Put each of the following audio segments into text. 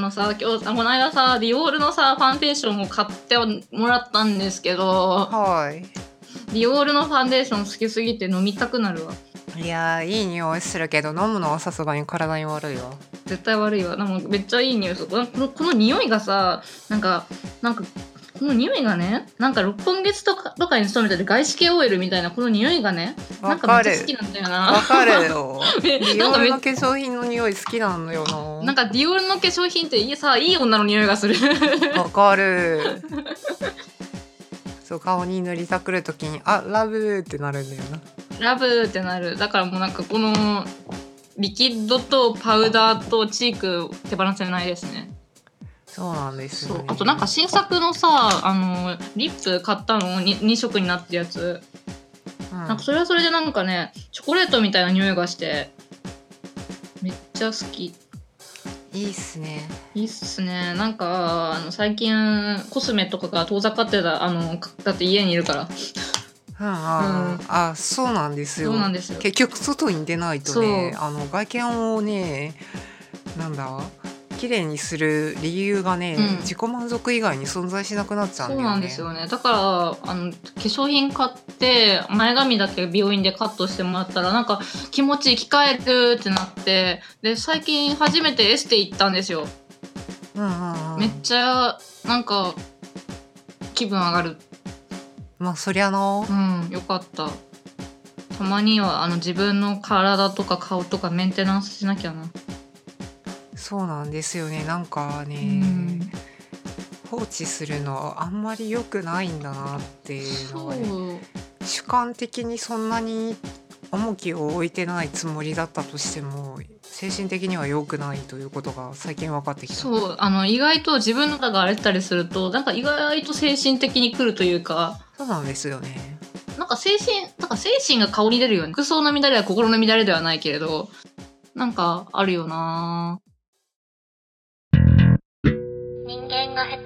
のさ今日この間さディオールのさファンデーションを買ってもらったんですけどはい。ディオールのファンデーション好きすぎて飲みたくなるわ。いやーいい匂いするけど飲むのはさすがに体に悪いわ。絶対悪いわ。でもめっちゃいい匂いする。このこの匂いがさなんかなんかこの匂いがねなんか六本月とかとかに勤めてる外資系 OL みたいなこの匂いがねなんかめっちゃ好きなんだよわなかるよ。め ディなんかめオールの化粧品の匂い好きなのよな。なんかディオールの化粧品っていいさいい女の匂いがする。わかる。そう顔に塗りたくるときにあラブってなるんだよな。ラブってなる。だからもうなんかこのリキッドとパウダーとチーク手放せないですねそうなんですよ、ね、あとなんか新作のさあのリップ買ったの 2, 2色になってるやつ。うん。なんかそれはそれでなんかねチョコレートみたいな匂いがしてめっちゃ好き。いいっすね。いいっすね。なんかあの最近コスメとかが遠ざかってたあのかだって家にいるから。うんあ、あそうなんですよ。そうなんですよ。結局外に出ないとねあの外見をねなんだ綺麗にする理由がね、うん。自己満足以外に存在しなくなっちゃうんだよね。そうなんですよね。だからあの化粧品買って前髪だけ病院でカットしてもらったらなんか気持ち生き返るってなってで最近初めてエステ行ったんですよ、うんうんうん。めっちゃなんか気分上がる。まあそりゃなうんよかった。たまにはあの自分の体とか顔とかメンテナンスしなきゃな、そうなんですよね。なんかね、うん。放置するのはあんまり良くないんだなっていうのそはねう。主観的にそんなに重きを置いてないつもりだったとしても精神的には良くないということが最近分かってきた。そう。あの意外と自分のが荒れてたりするとなんか意外と精神的に来るというかそうなんですよね。なんか精神なんか精神が顔に出るよね服装の乱れは心の乱れではないけれどなんかあるよなが下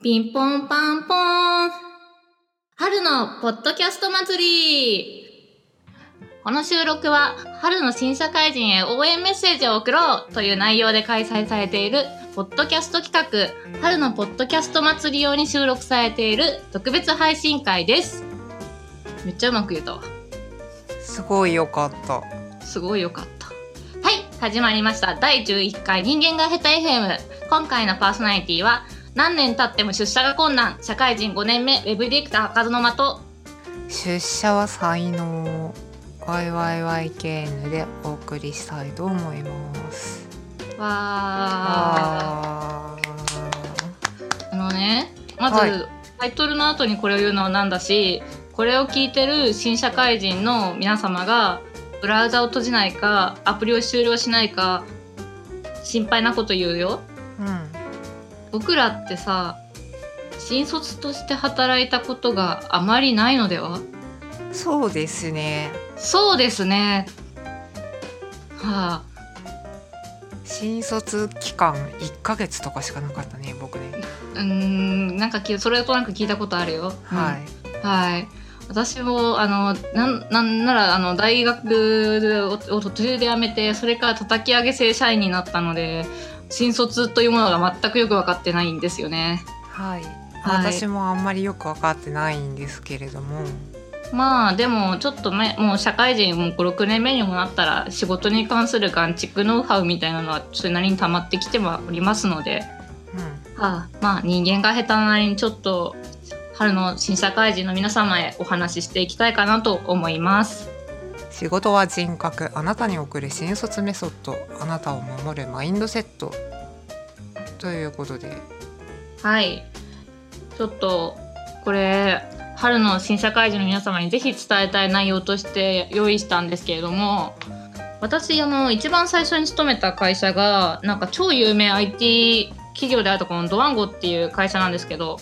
手。ピンポンパンポーン。春のポッドキャスト祭り。この収録は春の新社会人へ応援メッセージを送ろうという内容で開催されているポッドキャスト企画春のポッドキャスト祭り用に収録されている特別配信会です。めっちゃうまく言えたわ。すごい良かった。すごいよかった。はい始まりました。第11回人間が下手 FM 今回のパーソナリティは何年経っても出社が困難社会人5年目ウェブディレクター和の的。出社は才能 YYYKN でお送りしたいと思います。わー。ああのねまず、はい。タイトルの後にこれを言うのはなんだしこれを聞いてる新社会人の皆様がブラウザを閉じないかアプリを終了しないか心配なこと言うよ。うん僕らってさ新卒として働いたことがあまりないのでは？そうですね。そうですね。はあ。新卒期間1ヶ月とかしかなかったね僕ね。うーんなんかきそれとなく聞いたことあるよ。はい、うん。はい。私もあのなんなんならあの大学を途中で辞めてそれから叩き上げ正社員になったので新卒というものが全くよく分かってないんですよね。はい。はい。私もあんまりよく分かってないんですけれども。まあでもちょっとねもう社会人も56年目にもなったら仕事に関する眼蓄ノウハウみたいなのはそれなりに溜まってきてはおりますので、うん。はあ、まあ人間が下手なりにちょっと春の新社会人の皆様へお話ししていきたいかなと思います。仕事は人格あなたに送る新卒メソッドあなたを守るマインドセットということで。はい。ちょっとこれ春の新社会人の皆様にぜひ伝えたい内容として用意したんですけれども私あの一番最初に勤めた会社がなんか超有名 IT 企業であるところのドワンゴっていう会社なんですけど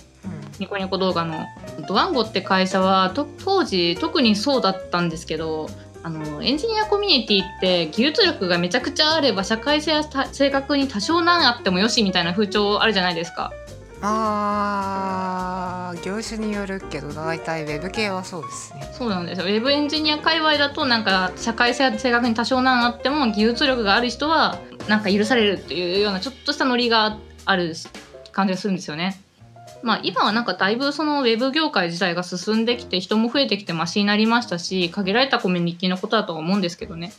ニコニコ動画の。ドワンゴって会社はと当時特にそうだったんですけどあのエンジニアコミュニティって技術力がめちゃくちゃあれば社会性はた正確に多少なんあってもよしみたいな風潮あるじゃないですか。まあ業種によるけど大体ウェブ系はそうですねそうなんですよウェブエンジニア界隈だとなんか社会性性格に多少なんあっても技術力がある人はなんか許されるっていうようなちょっとしたノリがある感じがするんですよね。まあ、今はなんかだいぶそのウェブ業界自体が進んできて人も増えてきてマシになりましたし限られたコミュニティのことだとは思うんですけどね。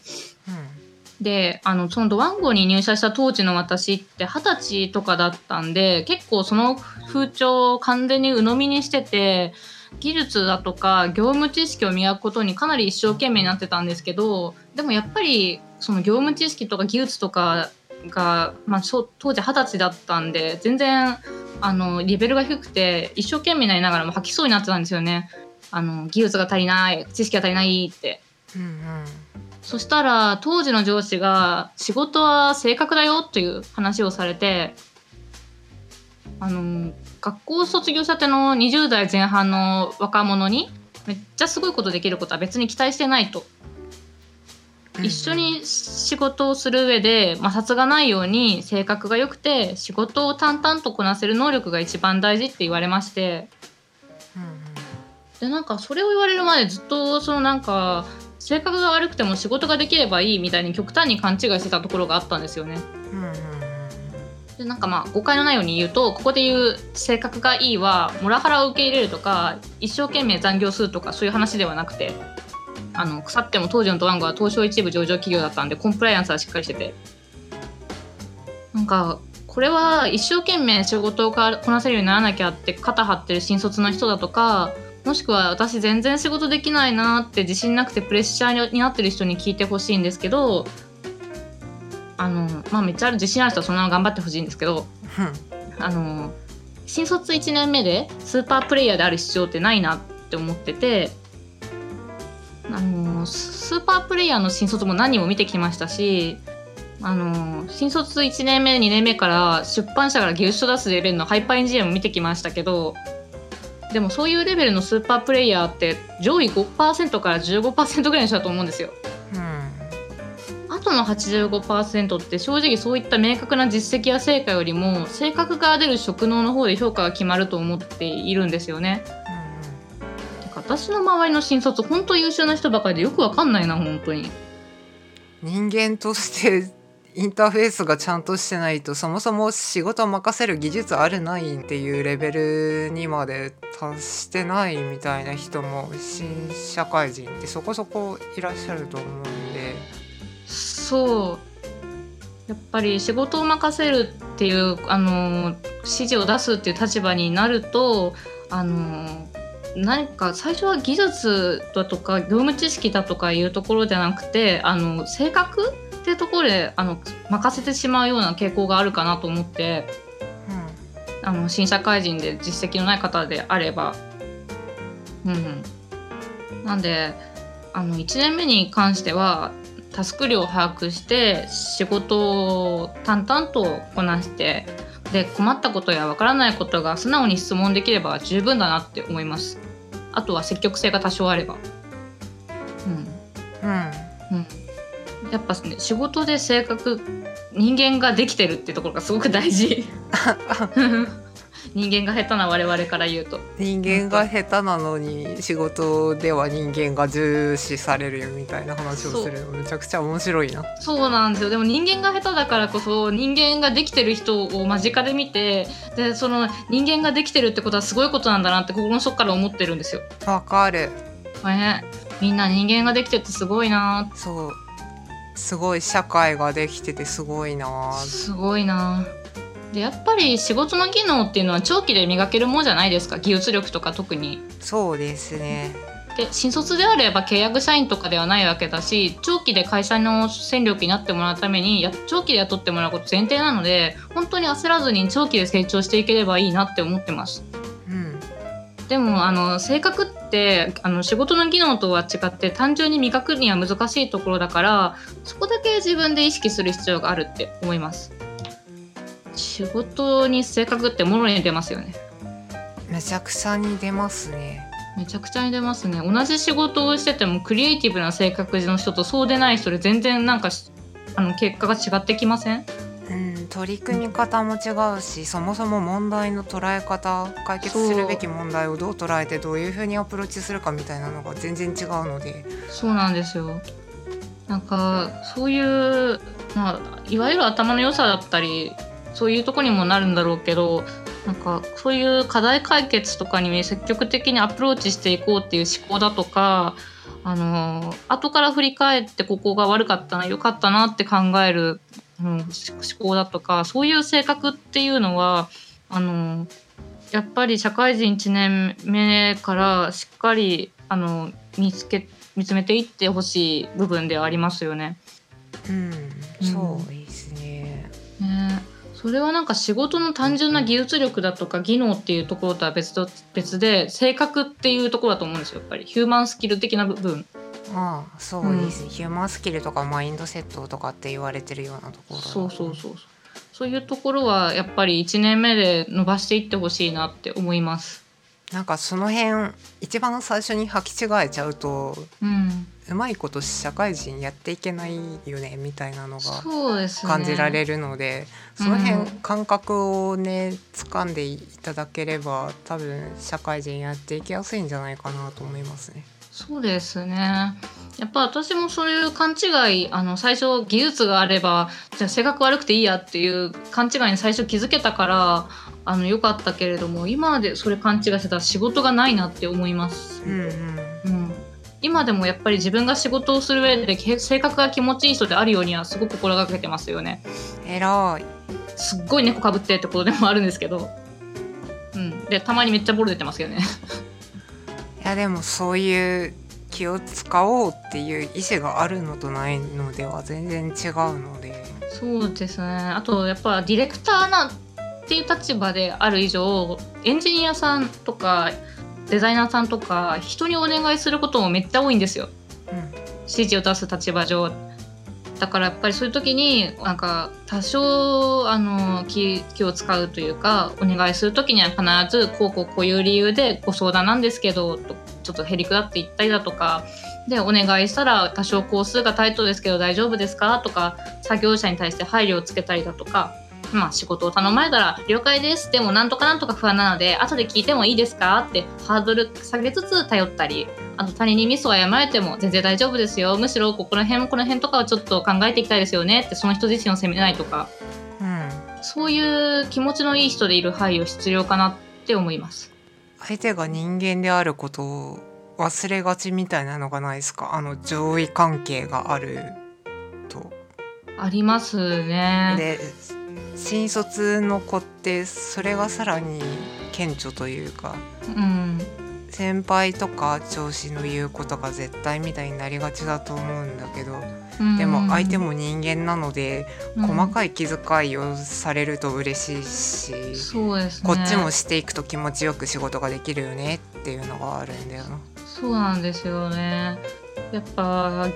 うんであのそのドワンゴに入社した当時の私って二十歳とかだったんで結構その風潮を完全に鵜呑みにしてて技術だとか業務知識を磨くことにかなり一生懸命になってたんですけどでもやっぱりその業務知識とか技術とかが、まあ、当時二十歳だったんで全然あのレベルが低くて一生懸命になりながらも吐きそうになってたんですよね。あの技術が足りない知識が足りないって。うんうんそしたら当時の上司が仕事は性格だよという話をされてあの学校卒業したての20代前半の若者にめっちゃすごいことできることは別に期待してないと。一緒に仕事をする上で摩擦がないように性格が良くて仕事を淡々とこなせる能力が一番大事って言われまして、でなんかそれを言われるまでずっとそのなんか性格が悪くても仕事ができればいいみたいに極端に勘違いしてたところがあったんですよね。でなんかまあ誤解のないように言うとここで言う性格がいいはモラハラを受け入れるとか一生懸命残業するとかそういう話ではなくてあの腐っても当時のドワンゴは東証一部上場企業だったんでコンプライアンスはしっかりしてて。なんかこれは一生懸命仕事をこなせるようにならなきゃって肩張ってる新卒の人だとかもしくは私全然仕事できないなって自信なくてプレッシャーになってる人に聞いてほしいんですけどあのまあめっちゃある自信ある人はそのまま頑張ってほしいんですけど、あの新卒1年目でスーパープレイヤーである必要ってないなって思っててあのスーパープレイヤーの新卒も何人も見てきましたしあの新卒1年目2年目から出版社から技術書出すレベルのハイパーエンジニアも見てきましたけどでもそういうレベルのスーパープレイヤーって上位5%から15%ぐらいの人だと思うんですよ。うん、あとの85%って正直そういった明確な実績や成果よりも性格が出る職能の方で評価が決まると思っているんですよね。うん、私の周りの新卒本当優秀な人ばかりでよくわかんないな本当に。人間としてインターフェースがちゃんとしてないとそもそも仕事を任せる技術あるないっていうレベルにまで達してないみたいな人も新社会人ってそこそこいらっしゃると思うんでそうやっぱり仕事を任せるっていうあの指示を出すっていう立場になるとあの何か最初は技術だとか業務知識だとかいうところじゃなくてあの性格っていうところであの任せてしまうような傾向があるかなと思って、うん、あの新社会人で実績のない方であれば。うん、なんであの1年目に関してはタスク量を把握して仕事を淡々とこなしてで困ったことやわからないことが素直に質問できれば十分だなって思いますあとは積極性が多少あれば。うん、うん、うん。やっぱね仕事で性格人間ができてるってところがすごく大事 人間が下手な我々から言うと。人間が下手なのに仕事では人間が重視されるよみたいな話をするのめちゃくちゃ面白いな。そうなんですよ。でも人間が下手だからこそ人間ができてる人を間近で見てでその人間ができてるってことはすごいことなんだなって心の底から思ってるんですよ。わかる。ね。みんな人間ができててすごいな。そう。すごい社会ができててすごいな。すごいなでやっぱり仕事の技能っていうのは長期で磨けるもんじゃないですか？技術力とか特に。そうですね。で新卒であれば契約社員とかではないわけだし長期で会社の戦力になってもらうためにや長期で雇ってもらうこと前提なので本当に焦らずに長期で成長していければいいなって思ってます。うん。でもあの性格ってあの仕事の技能とは違って単純に磨くには難しいところだからそこだけ自分で意識する必要があるって思います仕事に性格ってもろに出ますよね。めちゃくちゃに出ますね。めちゃくちゃに出ますね。同じ仕事をしててもクリエイティブな性格の人とそうでない人で全然なんかあの結果が違ってきませんうん？うん取り組み方も違うしそもそも問題の捉え方解決するべき問題をどう捉えてどういうふうにアプローチするかみたいなのが全然違うので。そうなんですよ。なんかそういう、まあ、いわゆる頭の良さだったりそういうとこにもなるんだろうけどなんかそういう課題解決とかに積極的にアプローチしていこうっていう思考だとかあの後から振り返ってここが悪かったな良かったなって考える、うん、思考だとかそういう性格っていうのはあのやっぱり社会人1年目からしっかりあの見つけ見つめていってほしい部分ではありますよね。うんそうですね。ねそれはなんか仕事の単純な技術力だとか技能っていうところとは別と別で性格っていうところだと思うんですよやっぱり。ヒューマンスキル的な部分。ああそうです、ヒューマンスキルとかマインドセットとかって言われてるようなところだそうそうそうそう。そういうところはやっぱり1年目で伸ばしていってほしいなって思いますなんかその辺一番最初に履き違えちゃうとうんうまいこと社会人やっていけないよねみたいなのが感じられるのでそのうん辺感覚をね掴んでいただければ多分社会人やっていきやすいんじゃないかなと思いますね。そうですね。やっぱ私もそういう勘違いあの最初技術があればじゃあ性格悪くていいやっていう勘違いに最初気づけたからあの良かったけれども今までそれ勘違いしてたら仕事がないなって思います。うんうんうん今でもやっぱり自分が仕事をする上でけ性格が気持ちいい人であるようにはすごく心がけてますよね。偉いすっごい猫かぶってってことでもあるんですけど。うん、でたまにめっちゃボロ出てますけどね。いやでもそういう気を使おうっていう意思があるのとないのでは全然違うので。そうですね。あとやっぱディレクターなっていう立場である以上エンジニアさんとかデザイナーさんとか人にお願いすることもめっちゃ多いんですよ。うん。指示を出す立場上だからやっぱりそういう時になんか多少あの気気を使うというかお願いする時には必ずこうこうこういう理由でご相談なんですけどとちょっとへりくだって言ったりだとかでお願いしたら多少工数がタイトですけど大丈夫ですか？とか作業者に対して配慮をつけたりだとか。まあ仕事を頼まれたら了解です。でもなんとかなんとか不安なので後で聞いてもいいですか？ってハードル下げつつ頼ったりあと他人にミスを謝られても全然大丈夫ですよ。むしろここら辺もこの辺とかはちょっと考えていきたいですよね。ってその人自身を責めないとか。うん。そういう気持ちのいい人でいる配慮必要かなって思います。相手が人間であることを忘れがちみたいなのがないですか？あの上位関係があると。ありますね。で新卒の子ってそれがさらに顕著というかうん。先輩とか上司の言うことが絶対みたいになりがちだと思うんだけどうん。でも相手も人間なのでうん。細かい気遣いをされると嬉しいし、ね。こっちもしていくと気持ちよく仕事ができるよねっていうのがあるんだよな。そうなんですよね。やっぱ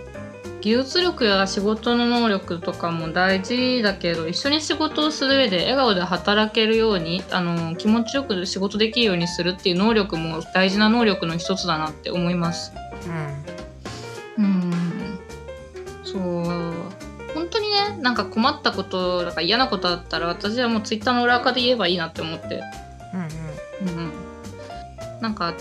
技術力や仕事の能力とかも大事だけど一緒に仕事をする上で笑顔で働けるようにあの気持ちよく仕事できるようにするっていう能力も大事な能力の一つだなって思います。うん。うん。そう。本当にねなんか困ったことだから嫌なことあったら私はもうツイッターの裏垢で言えばいいなって思って。うんうん。うんなんか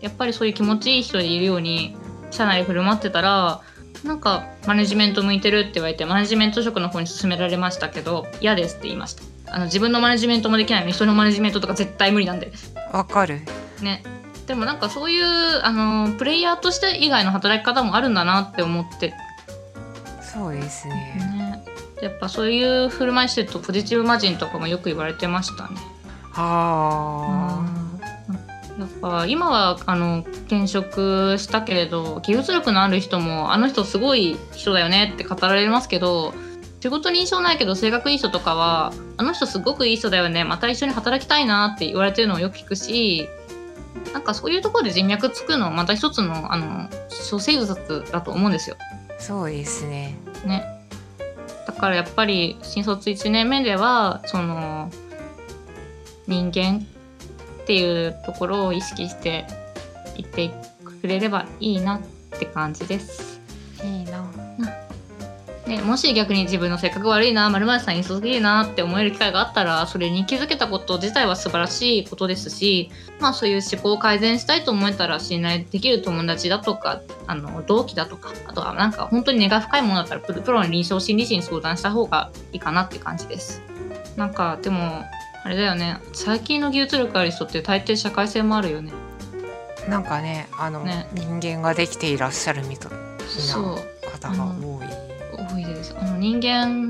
やっぱりそういう気持ちいい人でいるように社内で振る舞ってたらなんかマネジメント向いてるって言われてマネジメント職の方に勧められましたけど嫌ですって言いました。あの自分のマネジメントもできないのに人のマネジメントとか絶対無理なんでわかる。ね。でもなんかそういうあのプレイヤーとして以外の働き方もあるんだなって思って。そうですね。ね。やっぱそういう振る舞いしてるとポジティブマジンとかもよく言われてましたね。はやっぱ今はあの転職したけれど技術力のある人もあの人すごい人だよねって語られますけど仕事に印象ないけど性格いい人とかはあの人すごくいい人だよねまた一緒に働きたいなって言われてるのをよく聞くしなんかそういうところで人脈つくのまた一つのあの処世術だと思うんですよ。あそうですね。ね。だからやっぱり新卒1年目ではその人間っていうところを意識していってくれればいいなって感じです。いいな。ででもし逆に自分の性格悪いな〇〇さんにすぎるなって思える機会があったらそれに気づけたこと自体は素晴らしいことですしまあそういう思考を改善したいと思えたら信頼できる友達だとかあの同期だとかあとはなんか本当に根が深いものだったらプロプロの臨床心理士に相談した方がいいかなって感じです。なんかでもあれだよね最近の技術力ある人って大抵社会性もあるよね。なんかねあのね人間ができていらっしゃるみたいそうな方が多い。多いですあの人間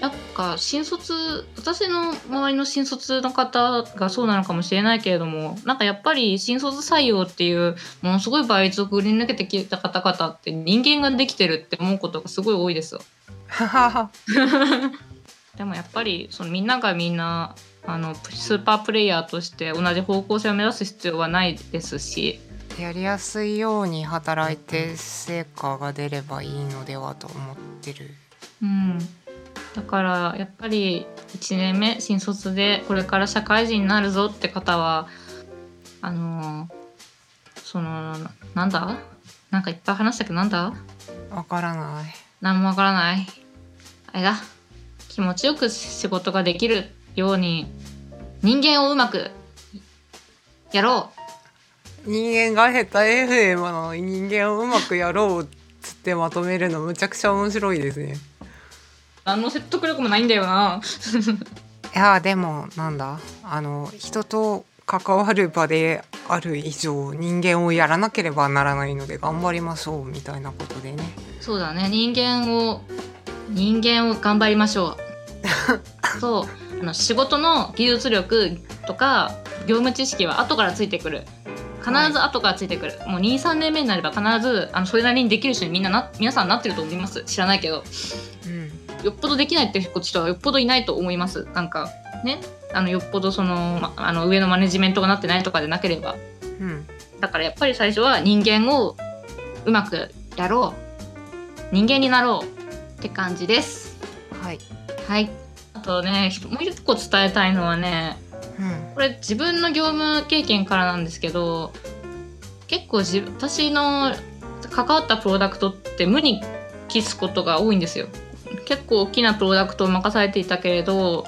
やっぱ新卒私の周りの新卒の方がそうなのかもしれないけれどもなんかやっぱり新卒採用っていうものすごい倍率をくり抜けてきた方々って人間ができてるって思うことがすごい多いですよ。でもやっぱりそのみんながみんなあのスーパープレイヤーとして同じ方向性を目指す必要はないですしやりやすいように働いて成果が出ればいいのではと思ってる。うん、だからやっぱり1年目新卒でこれから社会人になるぞって方はあのーそのなんだ？なんかいっぱい話したけどなんだ？わからない。何もわからない。あれだ気持ちよく仕事ができるように人間をうまくやろ人間が下手 FM の人間をうまくやろうっつってまとめるのむちゃくちゃ面白いですね。う何の説得力もないんだよな いやでもなんだあの人と関わる場である以上人間をやらなければならないので頑張りましょうみたいなことでね。そうだね人間を人間を頑張りましょう。そう。あの仕事の技術力とか業務知識は後からついてくる。必ず後からついてくる、もう23年目になれば必ずあのそれなりにできる人にみんなな皆さんなってると思います。知らないけど。うん。よっぽどできないって人はよっぽどいないと思います。なんかね。あのよっぽどその,、ま、あの上のマネジメントがなってないとかでなければ。うん。だからやっぱり最初は人間をうまくやろう。人間になろうって感じです。はい。はい。あとねもう一個伝えたいのはねうん。これ自分の業務経験からなんですけど結構自私の関わったプロダクトって無に帰すことが多いんですよ。結構大きなプロダクトを任されていたけれど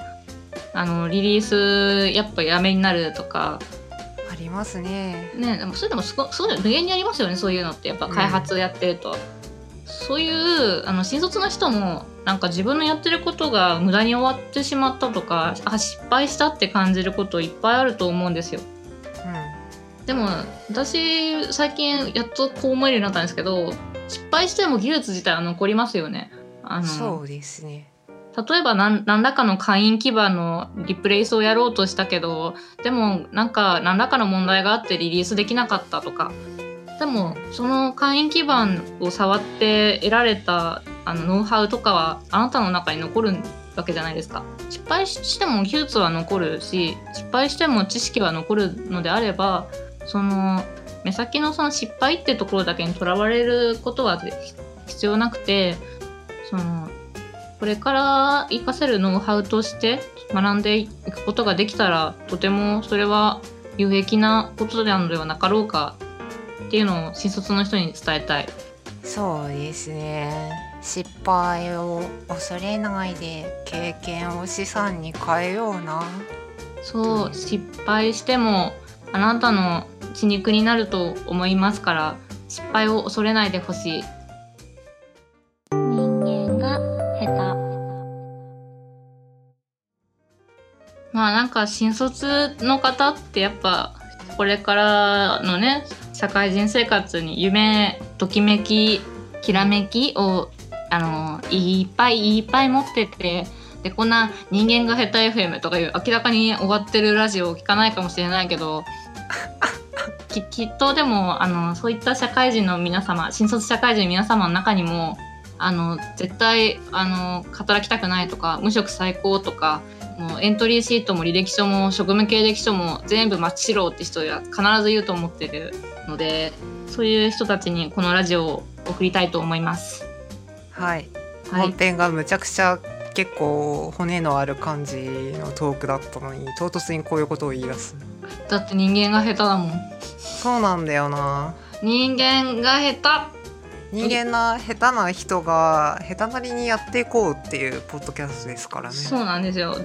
あのリリースやっぱやめになるとか。ありますね。ねでもそれでもすごそういうの無限にありますよねそういうのって。やっぱ開発やってると、そういうあの新卒の人もなんか自分のやってることが無駄に終わってしまったとかあ失敗したって感じることいっぱいあると思うんですよでも私最近やっとこう思えるようになったんですけど失敗しても技術自体は残りますよねあうん。のそうですね。例えば何何らかの会員基盤のリプレイスをやろうとしたけどでもなんか何らかの問題があってリリースできなかったとかでもその会員基盤を触って得られたあのノウハウとかはあなたの中に残るわけじゃないですか。失敗しても技術は残るし失敗しても知識は残るのであればその目先のその失敗ってところだけにとらわれることは必要なくてそのこれから活かせるノウハウとして学んでいくことができたらとてもそれは有益なことなのではなかろうか。っていうのを新卒の人に伝えたい。そうですね。失敗を恐れないで経験を資産に変えような。そう失敗してもあなたの血肉になると思いますから失敗を恐れないでほしい人間が下手まあなんか新卒の方ってやっぱこれからのね社会人生活に夢ときめききらめきをあのいっぱいいっぱい持っててでこんな人間が下手 FM とかいう明らかに終わってるラジオを聞かないかもしれないけど ききっとでもあのそういった社会人の皆様新卒社会人の皆様の中にもあの絶対あの働きたくないとか無職最高とかもうエントリーシートも履歴書も職務経歴書も全部真っ白って人は必ず言うと思ってるのでそういう人たちにこのラジオを送りたいと思います。はい。はい、本編がむちゃくちゃ結構骨のある感じのトークだったのに唐突にこういうことを言い出す。だって人間が下手だもん。そうなんだよな。人間が下手人間な下手な人が下手なりにやっていこうっていうポッドキャストですからね。そうなんですよ。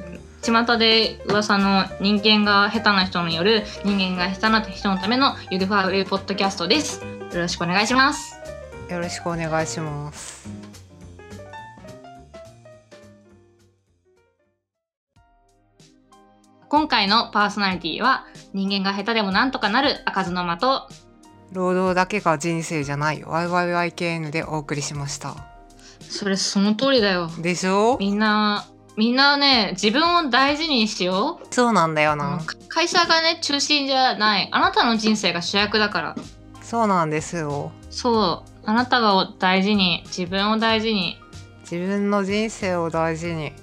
巷で噂の人間が下手な人による人間が下手な人のためのゆるふわゆるポッドキャストです。よろしくお願いします。よろしくお願いします。今回のパーソナリティは人間が下手でもなんとかなる開かずの的労働だけが人生じゃない YYYKN でお送りしました。それその通りだよ。でしょ？みんなみんなね自分を大事にしよう。そうなんだよな。か会社がね中心じゃない。あなたの人生が主役だから。そうなんですよ。そう。あなたが大事に自分を大事に。自分の人生を大事に。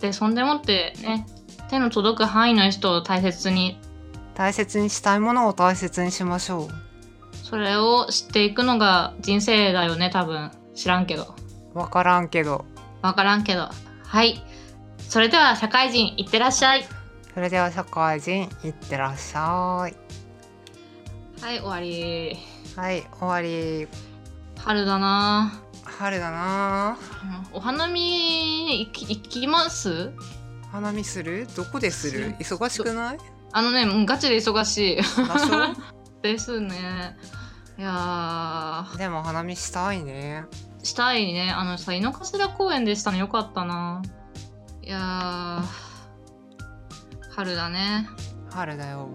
でそんでもってね手の届く範囲の人を大切に。大切にしたいものを大切にしましょそれを知っていくのが人生だよね多分。知らんけど。うわからんけど。わからんけど。はい。それでは社会人いってらっしゃい。それでは社会人いってらっしゃい。はい終わり。はい終わり。春だな。春だな。お花見行き行きます？花見する？どこでする？忙しくない？あのねもうガチで忙しい。場所？ですね。いやでも花見したいね。ーしたいね。あのさ井の頭公園でしたのよかったな。いやー。春だね。春だよ